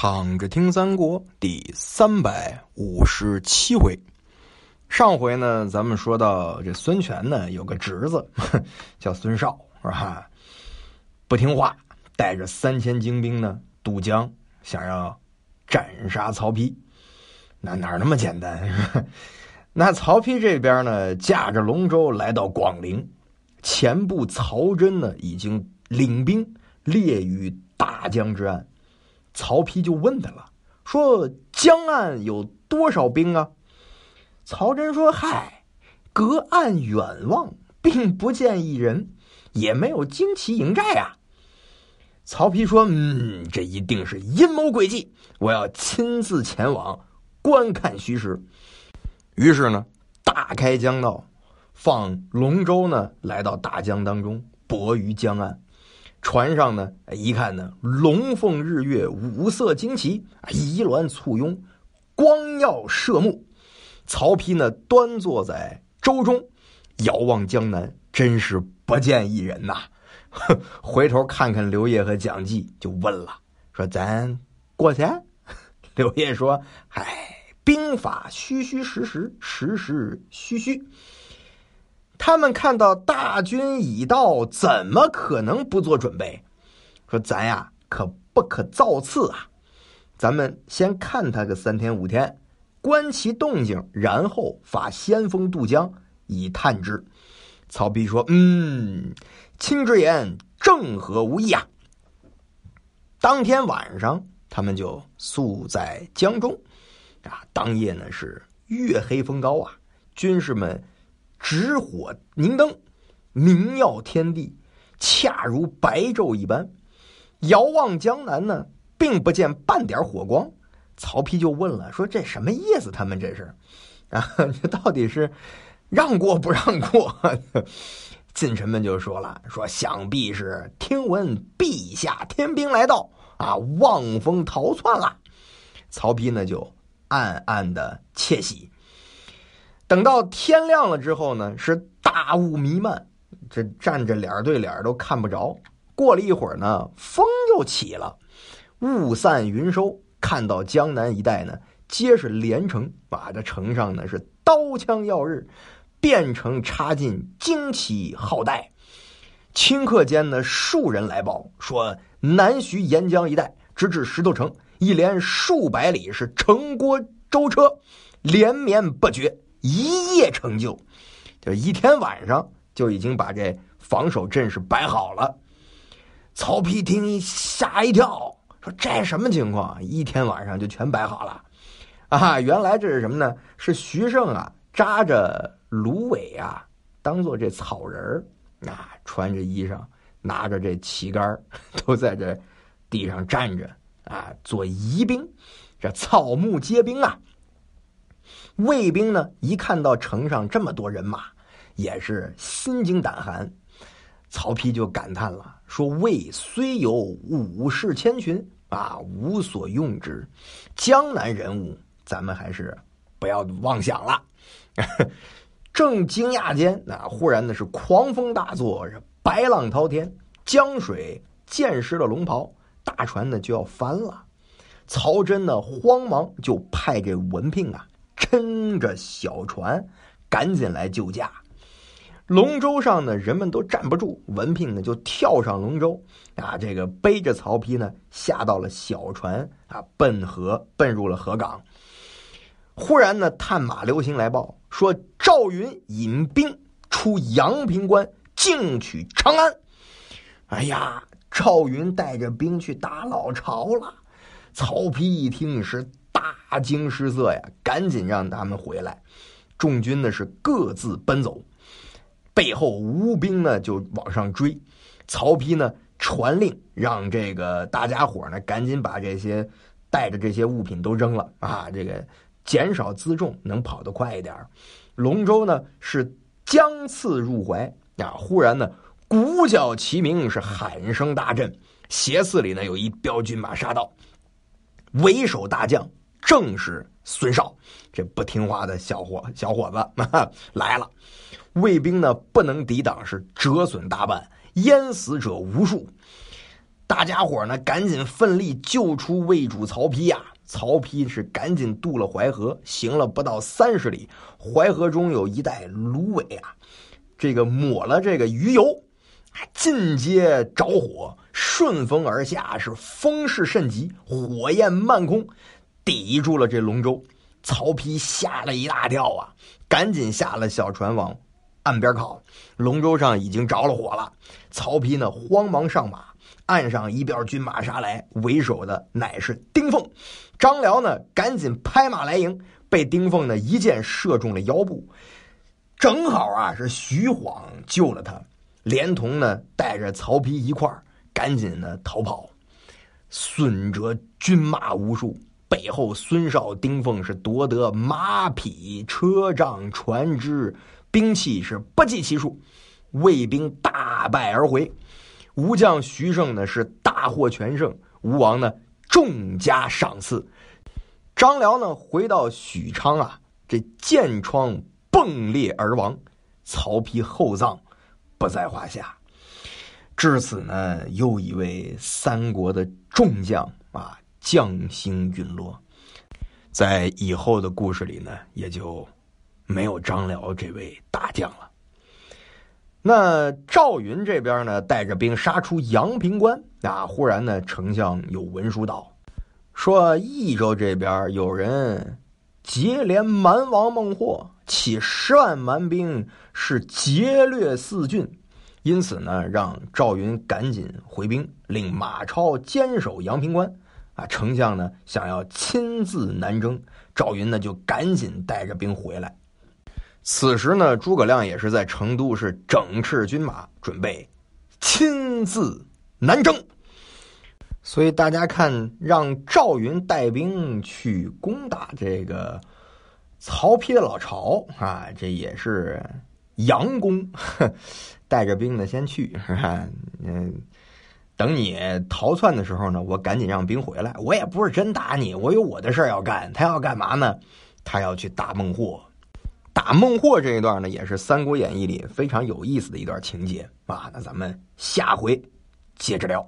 躺着听三国第三百五十七回，上回呢，咱们说到这孙权呢有个侄子 叫孙绍，是吧？不听话，带着三千精兵呢渡江，想要斩杀曹丕。那哪那么简单？那曹丕这边呢，驾着龙舟来到广陵，前部曹真呢已经领兵列于大江之岸。曹丕就问他了，说：“江岸有多少兵啊？”曹真说：“嗨，隔岸远望，并不见一人，也没有旌旗营寨啊。”曹丕说：“嗯，这一定是阴谋诡计，我要亲自前往观看虚实。”于是呢，大开江道，放龙舟呢，来到大江当中，泊于江岸。船上呢，一看呢，龙凤日月，五色旌旗，仪峦簇拥，光耀射目。曹丕呢，端坐在舟中，遥望江南，真是不见一人呐。回头看看刘烨和蒋济，就问了，说：“咱过去？” 刘烨说：“唉，兵法虚虚实实，实实虚虚。”他们看到大军已到，怎么可能不做准备？说咱呀，可不可造次啊？咱们先看他个三天五天，观其动静，然后发先锋渡江，以探之。曹丕说：“嗯，卿之言正合无意啊。”当天晚上，他们就宿在江中。啊，当夜呢是月黑风高啊，军士们。直火明灯，明耀天地，恰如白昼一般。遥望江南呢，并不见半点火光。曹丕就问了，说：“这什么意思？他们这是啊？这到底是让过不让过？” 近臣们就说了：“说想必是听闻陛下天兵来到啊，望风逃窜了。”曹丕呢，就暗暗的窃喜。等到天亮了之后呢，是大雾弥漫，这站着脸对脸都看不着。过了一会儿呢，风又起了，雾散云收，看到江南一带呢，皆是连城，把，这城上呢是刀枪耀日，变成插进旌旗号带。顷刻间呢，数人来报说，南徐沿江一带，直至石头城，一连数百里是城郭舟车，连绵不绝。一夜成就，就一天晚上就已经把这防守阵势摆好了。曹丕听一吓一跳，说：“这什么情况？一天晚上就全摆好了？啊，原来这是什么呢？是徐盛啊，扎着芦苇啊，当做这草人儿啊，穿着衣裳，拿着这旗杆 都在这地上站着啊，做疑兵。这草木皆兵啊。”卫兵呢，一看到城上这么多人马，也是心惊胆寒。曹丕就感叹了，说：“魏虽有武士千群啊，无所用之。江南人物，咱们还是不要妄想了。”正惊讶间，那忽然呢是狂风大作，是白浪滔天，江水溅湿了龙袍，大船呢就要翻了。曹真呢慌忙就派这文聘啊。撑着小船，赶紧来救驾。龙舟上呢，人们都站不住。文聘呢，就跳上龙舟，啊，这个背着曹丕呢，下到了小船，啊，奔河，奔入了河港。忽然呢，探马刘行来报说，赵云引兵出阳平关，进取长安。哎呀，赵云带着兵去打老巢了。曹丕一听是。大惊失色呀！赶紧让他们回来。众军呢是各自奔走，背后吴兵呢就往上追。曹丕呢传令让这个大家伙呢赶紧把这些带着这些物品都扔了啊！这个减少辎重，能跑得快一点。龙舟呢是将刺入怀啊！忽然呢鼓角齐鸣，是喊声大震。斜刺里呢有一彪军马杀到，为首大将。正是孙绍，这不听话的小伙小伙子来了。卫兵呢不能抵挡，是折损大半，淹死者无数。大家伙呢赶紧奋力救出魏主曹丕呀！曹丕是赶紧渡了淮河，行了不到三十里，淮河中有一带芦苇啊，这个抹了这个鱼油，尽皆着火，顺风而下，是风势甚急，火焰漫空，抵住了这龙舟。曹丕吓了一大跳啊，赶紧下了小船往岸边靠。龙舟上已经着了火了，曹丕呢慌忙上马。岸上一边军马杀来，为首的乃是丁奉。张辽呢，赶紧拍马来迎，被丁奉呢一箭射中了腰部。正好啊，是徐晃救了他，连同呢带着曹丕一块赶紧呢逃跑。损折军马无数，背后孙绍、丁奉是夺得马匹、车仗、船只、兵器是不计其数，魏兵大败而回。吴将徐盛呢是大获全胜，吴王呢重加赏赐。张辽呢回到许昌啊，这箭疮迸裂而亡，曹丕厚葬不在话下。至此呢，又一位三国的众将啊将星陨落，在以后的故事里呢，也就没有张辽这位大将了。那赵云这边呢，带着兵杀出阳平关啊！忽然呢，丞相有文书到，说益州这边有人结连蛮王孟获，起十万蛮兵，是劫掠四郡，因此呢，让赵云赶紧回兵，令马超坚守阳平关。啊，丞相呢想要亲自南征，赵云呢就赶紧带着兵回来。此时呢，诸葛亮也是在成都，是整饬军马，准备亲自南征。所以大家看，让赵云带兵去攻打这个曹丕的老巢啊，这也是佯攻，带着兵呢先去，是吧？嗯，等你逃窜的时候呢，我赶紧让兵回来。我也不是真打你，我有我的事儿要干。他要干嘛呢？他要去打孟获。打孟获这一段呢，也是《三国演义》里非常有意思的一段情节啊。那咱们下回接着聊。